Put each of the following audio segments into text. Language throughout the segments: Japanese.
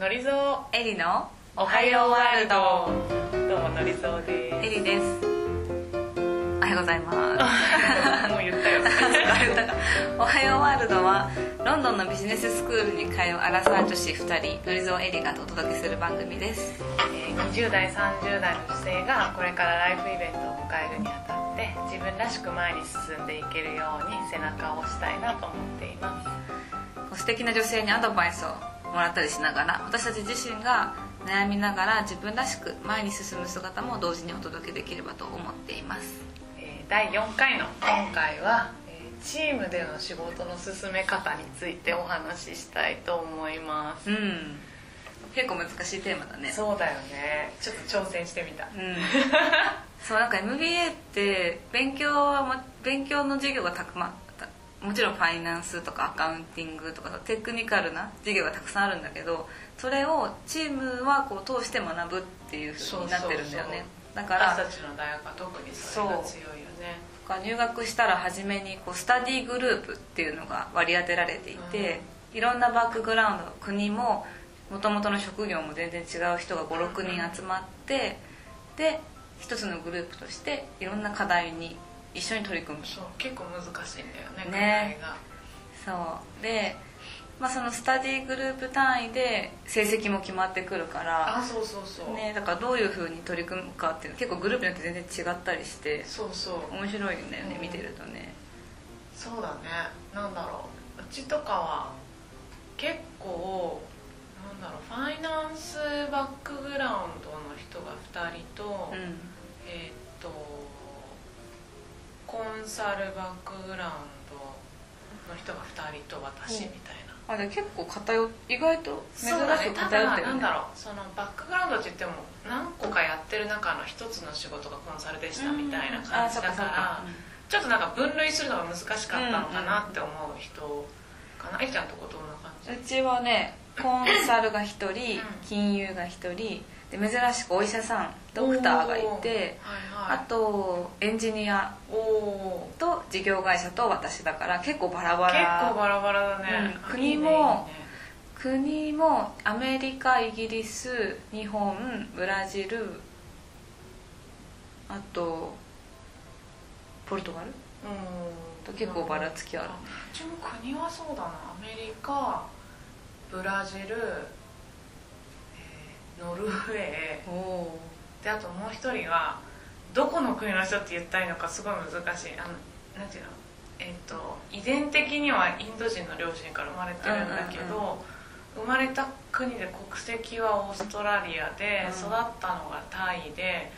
のりぞエリのおはようワールド。どうものりぞでエリです。おはようございます。す もう言ったよ。おはようワールドはロンドンのビジネススクールに通うアラサー女子2人のりぞエリがお届けする番組です。えー20代30代の女性がこれからライフイベントを迎えるにあたって自分らしく前に進んでいけるように背中を押したいなと思っています。素敵な女性にアドバイスをもらったりしながら私たち自身が悩みながら自分らしく前に進む姿も同時にお届けできればと思っています。えー第4回の今回はえーチームでの仕事の進め方についてお話ししたいと思います。うん。結構難しいテーマだね。そうだよね。ちょっと挑戦してみた。うん。そうなんか MBA って勉強はも勉強の授業がたくまたもちろんファイナンスとかアカウンティングとかテクニカルな授業がたくさんあるんだけどそれをチームはこう通して学ぶっていうふうになってるんだよね。だから私たちの大学は特にそれが強いよね。入学したら初めにこうスタディグループっていうのが割り当てられていて、いろんなバックグラウンド国ももともとの職業も全然違う人が56人集まってで一つのグループとしていろんな課題に一緒に取り組む。そう結構難しいんだよねね。そう。で、まあ、そのスタディグループ単位で成績も決まってくるから。あそうそうそう、ね、だからどういうふうに取り組むかっていうの結構グループによって全然違ったりしてそうそう。面白いんだよねうん。見てるとね。そうだね。なんだろう。うちとかは結構なんだろうファイナンスバックグラウンドの人が2人と、うん。えーっとサルバックグラウンドの人が2人と私みたいな、あで結構偏っ意外と珍しくた偏ってるね。だなんだろうそのバックグラウンドって言っても何個かやってる中の一つの仕事がコンサルでしたみたいな感じだからちょっとなんか分類するのが難しかったのかなって思う人かなえりちゃんとこどんな感じうちはねコンサルが1人ん。金融が1人で珍しくお医者さんドクターがいてあはいはい。とエンジニアと事業会社と私だから結構バラバ結ラ構バラバラだね、うん。国も国もアメリカイギリス日本ブラジルあとポルトガルうん。と結構ばらつきある。うちも国はそうだな。アメリカブラジル、えーノルウェー。であともう一人がどこの国の人って言ったらいいのかすごい難しい。あのなんていうの？えっ、と遺伝的にはインド人の両親から生まれてるんだけど、生まれた国で国籍はオーストラリアで、うん。育ったのがタイで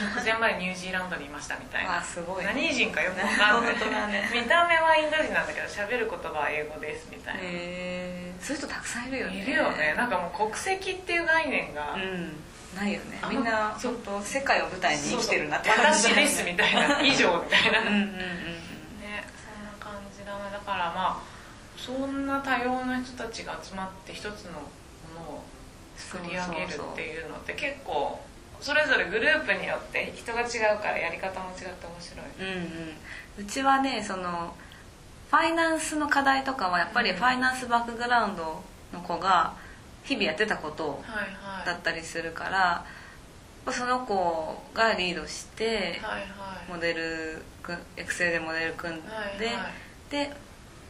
直前までニュージーランドにいましたみたいな。あすごい。何人かよくわかんない。見た目はインド人なんだけど喋る言葉は英語ですみたいな、へえそういう人たくさんいるよね。いるよね。なんかもう国籍っていう概念が、うん。ないよね。みんなそう。本当世界を舞台に生きてるなって。感じ私ですみたいな。以上みたいな。うんうんうんうん。ね。そんな感じだな。だからまあそんな多様な人たちが集まって一つのものを作り上げるっていうのって結構それぞれグループによって人が違うからやり方も違って面白い。うんうん。うちはねそのファイナンスの課題とかはやっぱりファイナンスバックグラウンドの子が日々やってたことはいはい。だったりするからその子がリードしてはいはい。モデルエクセルでモデル組んで、はいはい。で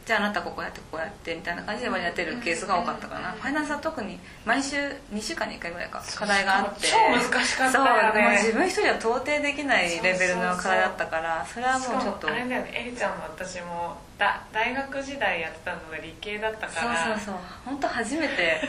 じゃああなたここやってここやってみたいな感じで割り当てるケースが多かったかな、ファイナンスは特に毎週2週間に1回ぐらいか課題があって。超難しかったよね。そうもう自分一人では到底できないレベルの課題だったからそれはもうちょっと。あれだよねエリちゃんも私もだ大学時代やってたのが理系だったから。そうそうそう。本当初めて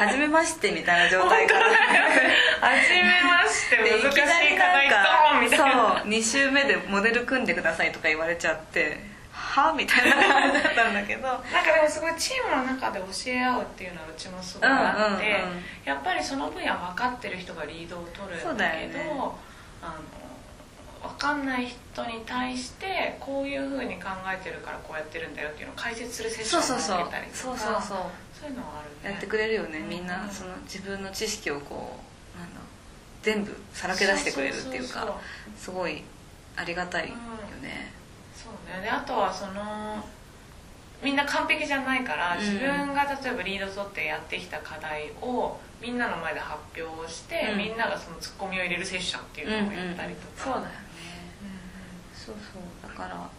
初めましてみたいな状態から初めましてで難しい課題ドーンみたいな。そう2週目でモデル組んでくださいとか言われちゃっては みたいな感じだったんだけど。なんかでもすごいチームの中で教え合うっていうのはうちもすごいあって、うんうんうん。やっぱりその分野分かってる人がリードを取るんだけどね。あの分かんない人に対してこういうふうに考えてるからこうやってるんだよっていうのを解説するセッションをそうそうそう設けたりとかそうそうそう。そういうのはあるね。やってくれるよねうんみんな。その自分の知識をこうなんだ全部さらけ出してくれるっていうかすごいありがたいよねそうね。であとはそのみんな完璧じゃないから、うん。自分が例えばリード取ってやってきた課題をみんなの前で発表して、うん。みんながそのツッコミを入れるセッションっていうのをやったりとか、そうだよね。そうそう。だから、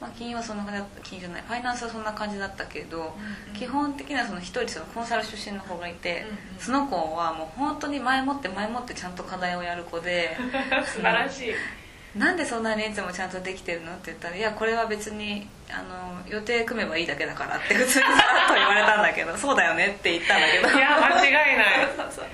まあ、金曜はそんな感じだった。金曜じゃない。ファイナンスはそんな感じだったけど、うん基本的にはその一人そのコンサル出身の子がいて、うんうん。その子はもう本当に前もって前もってちゃんと課題をやる子で 素晴らしい、なんでそんなにいつもちゃんとできてるの？って言ったら「いやこれは別にあの予定組めばいいだけだから」って普通にさらっと言われたんだけど 「そうだよね」って言ったんだけど。いや間違いない。そうそう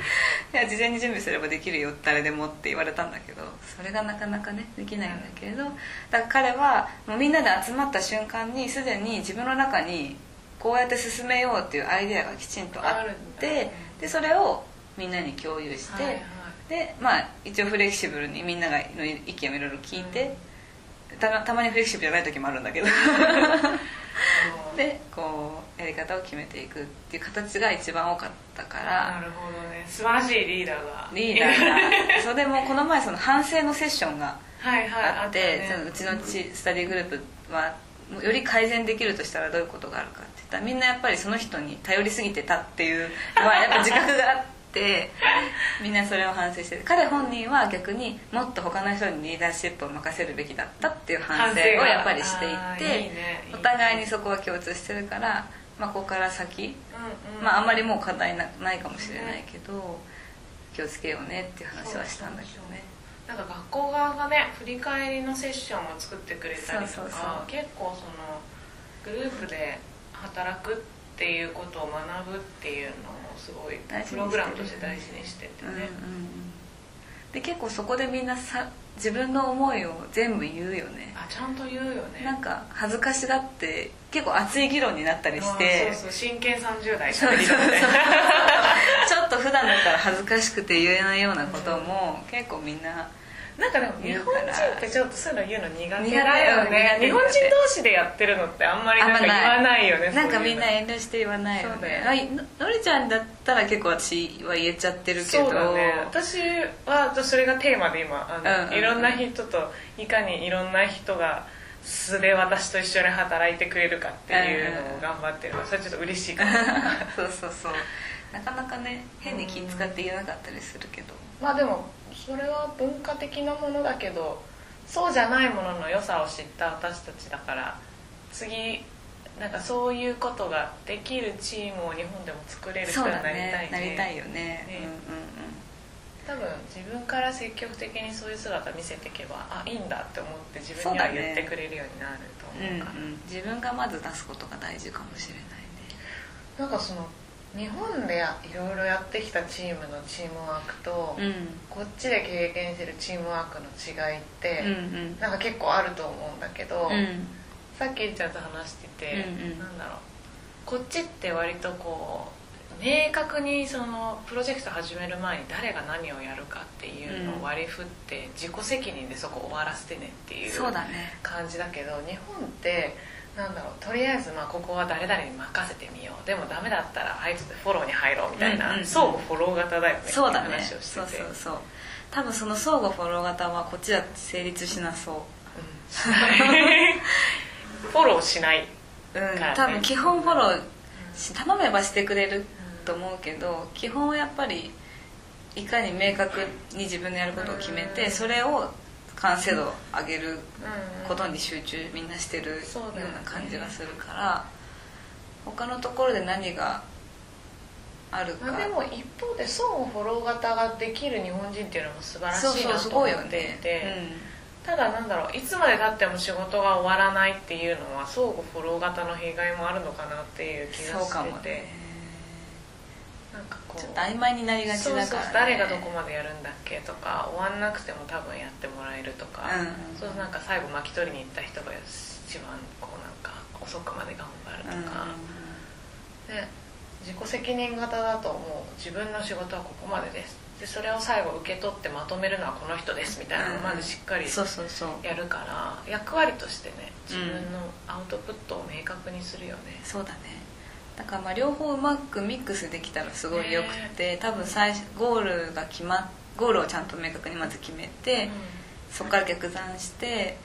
いや事前に準備すればできるよ誰でもって言われたんだけどそれがなかなかねできないんだけれどだから彼はもうみんなで集まった瞬間にすでに自分の中にこうやって進めようっていうアイデアがきちんとあってだ。でそれをみんなに共有して、はいはいでまあ一応フレキシブルにみんながの意見をいろいろ聞いて、たたまにフレキシブルじゃない時もあるんだけど。う んでこうやり方を決めていくっていう形が一番多かったから。なるほどね。素晴らしいリーダーが。リーダーが。それでもこの前その反省のセッションがはいはいあってたね。そのうちのチスタディグループはより改善できるとしたらどういうことがあるかって言ったらみんなやっぱりその人に頼りすぎてたっていうのはやっぱ自覚があってみんなそれを反省してて彼本人は逆にもっと他の人にリーダーシップを任せるべきだったっていう反省をやっぱりしていてお互いにそこは共通してるから、まあ、ここから先うんうんまああんまりもう課題なないかもしれないけど気をつけようねっていう話はしたんだけどね。なんか学校側がね振り返りのセッションを作ってくれたりとか結構そのグループで働くっていうことを学ぶっていうのをすごいプログラムとして大事にしててうんうんうね、ん。で結構そこでみんなさ自分の思いを全部言うよね。あちゃんと言うよね。なんか恥ずかしがって結構熱い議論になったりしあて。そうそう真剣30代そうそうそう。喋りだね ちょっと普段だったら恥ずかしくて言えないようなことも結構みんななんかでも日本人ってちょっとそういうの言うの苦手だよ苦ね。手日本人同士でやってるのってあんまりなんか言わないよねなんかみんな遠慮して言わないよね。ののりちゃんだったら結構私は言えちゃってるけど。そうだね。私はそれがテーマで今あの、いろんな人といかにいろんな人が素で私と一緒に働いてくれるかっていうのを頑張ってるそれちょっと嬉しいかも そうそうそうなかなかね変に気使って言えなかったりするけど。まあでもそれは文化的なものだけどそうじゃないものの良さを知った私たちだから次なんかそういうことができるチームを日本でも作れる人になりたいね。なりたいよね。ね。うんうん多分自分から積極的にそういう姿見せていけばあいいんだって思って自分には言ってくれるようになるとうんうん思うから、うん。自分がまず出すことが大事かもしれないね。なんかその日本でやいろいろやってきたチームのチームワークと、うん。こっちで経験してるチームワークの違いって、うんうん。なんか結構あると思うんだけど、うん。さっきちゃんと話してて、うんうん。なんだろう。こっちって割とこう明確にそのプロジェクト始める前に誰が何をやるかっていうのを割り振って自己責任でそこ終わらせてねっていう感じだけど日本ってなんだろうとりあえずまあここは誰々に任せてみよう。でもダメだったらあいつでフォローに入ろうみたいな、うんうんうん。相互フォロー型だよねそうだねって話をしてそうてそうそう多分その相互フォロー型はこっちだと成立しなそフォローしないううん。多分基本フォローし頼めばしてくれると思うけど基本はやっぱりいかに明確に自分のやることを決めてうん。それを完成度を上げるうんことに集中みんなしてるよそうな感じがするから他のところで何があるか。まあ、でも一方で相互フォロー型ができる日本人っていうのも素晴らしいなと思っていて、ただなんだろういつまでたっても仕事が終わらないっていうのは相互フォロー型の弊害もあるのかなっていううん気がしてて、なんかこうちょっと曖昧になりがちそうそうだから、ね、誰がどこまでやるんだっけとか終わんなくても多分やってもらえるとか、うんそうなんか最後巻き取りに行った人が一番こうなんか遅くまで頑張るとか、で自己責任型だともう自分の仕事はここまでです。でそれを最後受け取ってまとめるのはこの人ですみたいなのをまずしっかりそうそうそう。やるから役割としてね自分のアウトプットを明確にするよね、そうだねだからまあ両方うまくミックスできたらすごいよくて、多分最初ゴールが決まっゴールをちゃんと明確にまず決めて、そこから逆算して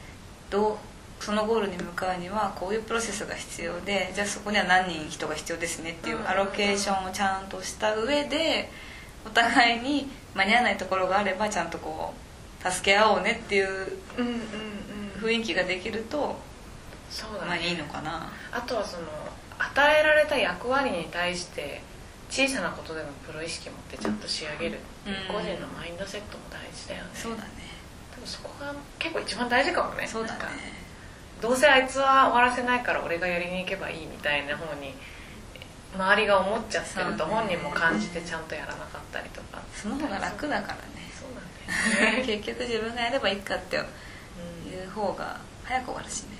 どうそのゴールに向かうにはこういうプロセスが必要でじゃあそこには何人人が必要ですねっていうアロケーションをちゃんとした上でお互いに間に合わないところがあればちゃんとこう助け合おうねっていう雰囲気ができるとまあいいのかな。あとはその与えられた役割に対して小さなことでもプロ意識持ってちゃんと仕上げる。ううん。個人のマインドセットも大事だよね。そうだね。多分そこが結構一番大事かもね。そうだね。どうせあいつは終わらせないから俺がやりに行けばいいみたいな方に周りが思っちゃってると本人も感じてちゃんとやらなかったりとか。その方が楽だからね。そうなんだよね、結局自分がやればいいかってうんいう方が早く終わるしね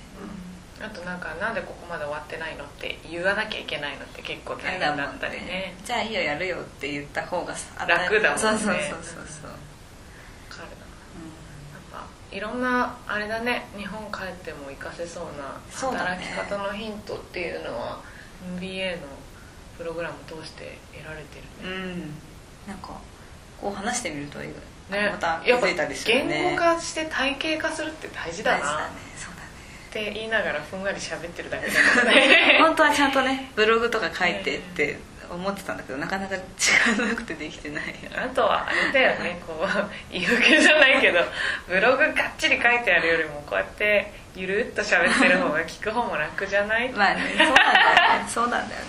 あとなんかなんでここまで終わってないのって言わなきゃいけないのって結構大変だったりね。じゃあいいよやるよって言った方が楽だもんね。そうそうそうそう。そう、わかるな。やっぱいろんなあれだね日本帰っても活かせそうな働き方のヒントっていうのは MBA のプログラム通して得られてるね。うん、うん、なんかこう話してみるといいねまた気づいたりするね。言語化して体系化するって大事だな。大事だねって言いながらふんわり喋ってるだけだからね。本当はちゃんとねブログとか書いてって思ってたんだけどなかなか時間なくてできてない。あとはあれだよねこう言い訳じゃないけどブログがっちり書いてあるよりもこうやってゆるっと喋ってる方が聞く方も楽じゃない、まあねそうなんだよね。そうなんだよね。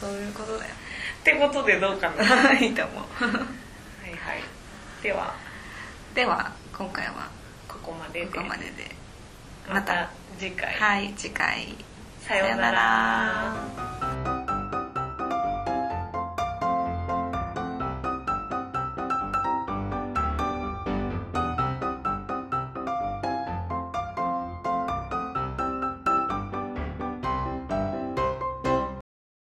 そういうことだよってことでどうかな？はいいいと思う。はい。では。では今回はここまでで。ここまででまた次回、はい次回。さようなら